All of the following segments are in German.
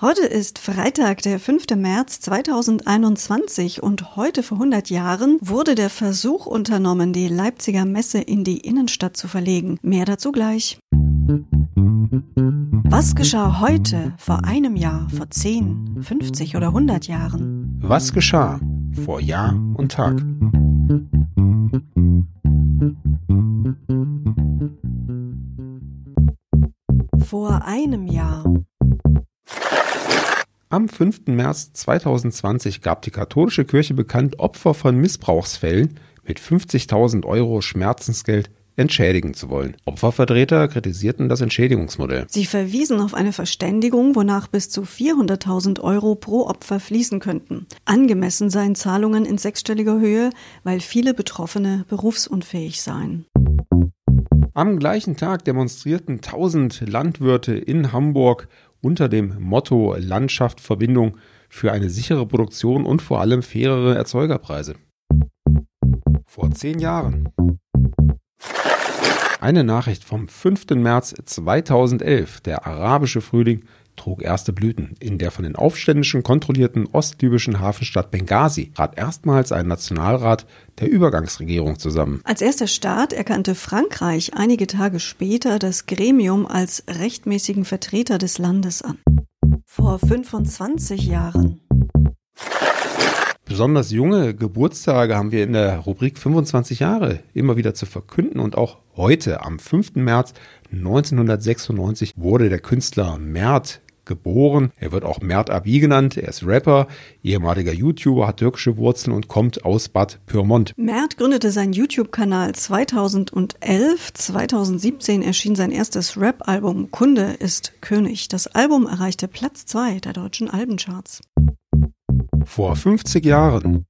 Heute ist Freitag, der 5. März 2021 und heute vor 100 Jahren wurde der Versuch unternommen, die Leipziger Messe in die Innenstadt zu verlegen. Mehr dazu gleich. Was geschah heute, vor einem Jahr, vor 10, 50 oder 100 Jahren? Was geschah vor Jahr und Tag? Vor einem Jahr. Am 5. März 2020 gab die katholische Kirche bekannt, Opfer von Missbrauchsfällen mit 50.000 Euro Schmerzensgeld entschädigen zu wollen. Opfervertreter kritisierten das Entschädigungsmodell. Sie verwiesen auf eine Verständigung, wonach bis zu 400.000 Euro pro Opfer fließen könnten. Angemessen seien Zahlungen in sechsstelliger Höhe, weil viele Betroffene berufsunfähig seien. Am gleichen Tag demonstrierten 1000 Landwirte in Hamburg unter dem Motto Landschaft Verbindung für eine sichere Produktion und vor allem fairere Erzeugerpreise. Vor zehn Jahren. Eine Nachricht vom 5. März 2011. Der arabische Frühling trug erste Blüten. In der von den Aufständischen kontrollierten ostlibyschen Hafenstadt Benghazi trat erstmals ein Nationalrat der Übergangsregierung zusammen. Als erster Staat erkannte Frankreich einige Tage später das Gremium als rechtmäßigen Vertreter des Landes an. Vor 25 Jahren. Besonders junge Geburtstage haben wir in der Rubrik 25 Jahre immer wieder zu verkünden und auch heute am 5. März 1996 wurde der Künstler Mert geboren. Er wird auch Mert Abi genannt. Er ist Rapper, ehemaliger YouTuber, hat türkische Wurzeln und kommt aus Bad Pyrmont. Mert gründete seinen YouTube-Kanal 2011. 2017 erschien sein erstes Rap-Album Kunde ist König. Das Album erreichte Platz 2 der deutschen Albencharts. Vor 50 Jahren.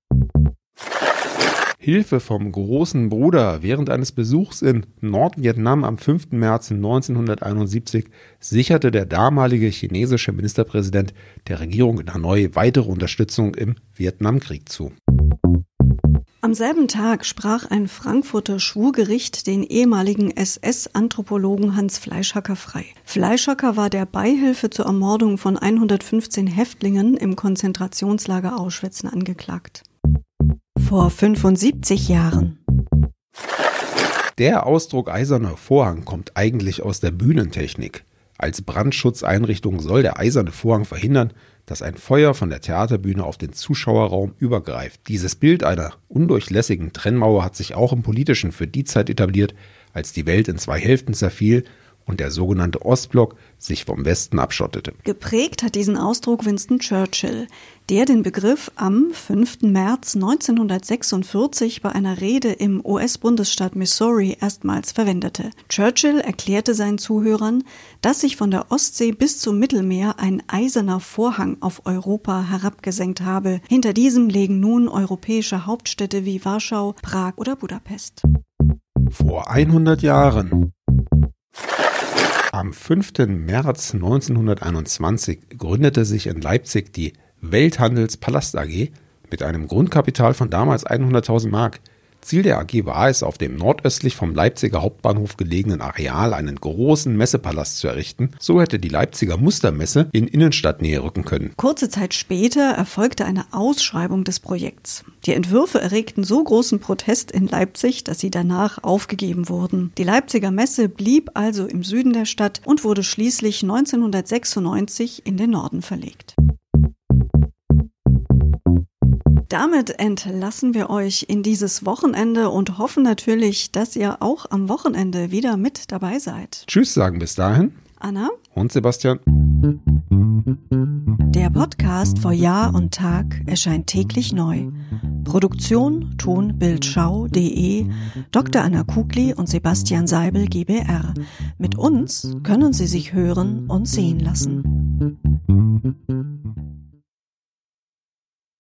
Hilfe vom großen Bruder während eines Besuchs in Nordvietnam am 5. März 1971 sicherte der damalige chinesische Ministerpräsident der Regierung in Hanoi weitere Unterstützung im Vietnamkrieg zu. Am selben Tag sprach ein Frankfurter Schwurgericht den ehemaligen SS-Anthropologen Hans Fleischhacker frei. Fleischhacker war der Beihilfe zur Ermordung von 115 Häftlingen im Konzentrationslager Auschwitz angeklagt vor 75 Jahren. Der Ausdruck eiserner Vorhang kommt eigentlich aus der Bühnentechnik. Als Brandschutzeinrichtung soll der eiserne Vorhang verhindern, dass ein Feuer von der Theaterbühne auf den Zuschauerraum übergreift. Dieses Bild einer undurchlässigen Trennmauer hat sich auch im Politischen für die Zeit etabliert, als die Welt in zwei Hälften zerfiel und der sogenannte Ostblock sich vom Westen abschottete. Geprägt hat diesen Ausdruck Winston Churchill, der den Begriff am 5. März 1946 bei einer Rede im US-Bundesstaat Missouri erstmals verwendete. Churchill erklärte seinen Zuhörern, dass sich von der Ostsee bis zum Mittelmeer ein eiserner Vorhang auf Europa herabgesenkt habe. Hinter diesem legen nun europäische Hauptstädte wie Warschau, Prag oder Budapest. Vor 100 Jahren am 5. März 1921 gründete sich in Leipzig die Welthandelspalast AG mit einem Grundkapital von damals 100.000 Mark. Ziel der AG war es, auf dem nordöstlich vom Leipziger Hauptbahnhof gelegenen Areal einen großen Messepalast zu errichten. So hätte die Leipziger Mustermesse in Innenstadtnähe rücken können. Kurze Zeit später erfolgte eine Ausschreibung des Projekts. Die Entwürfe erregten so großen Protest in Leipzig, dass sie danach aufgegeben wurden. Die Leipziger Messe blieb also im Süden der Stadt und wurde schließlich 1996 in den Norden verlegt. Damit entlassen wir euch in dieses Wochenende und hoffen natürlich, dass ihr auch am Wochenende wieder mit dabei seid. Tschüss sagen bis dahin. Anna und Sebastian. Der Podcast vor Jahr und Tag erscheint täglich neu. Produktion tonbildschau.de Dr. Anna Kugli und Sebastian Seibel GBR. Mit uns können Sie sich hören und sehen lassen.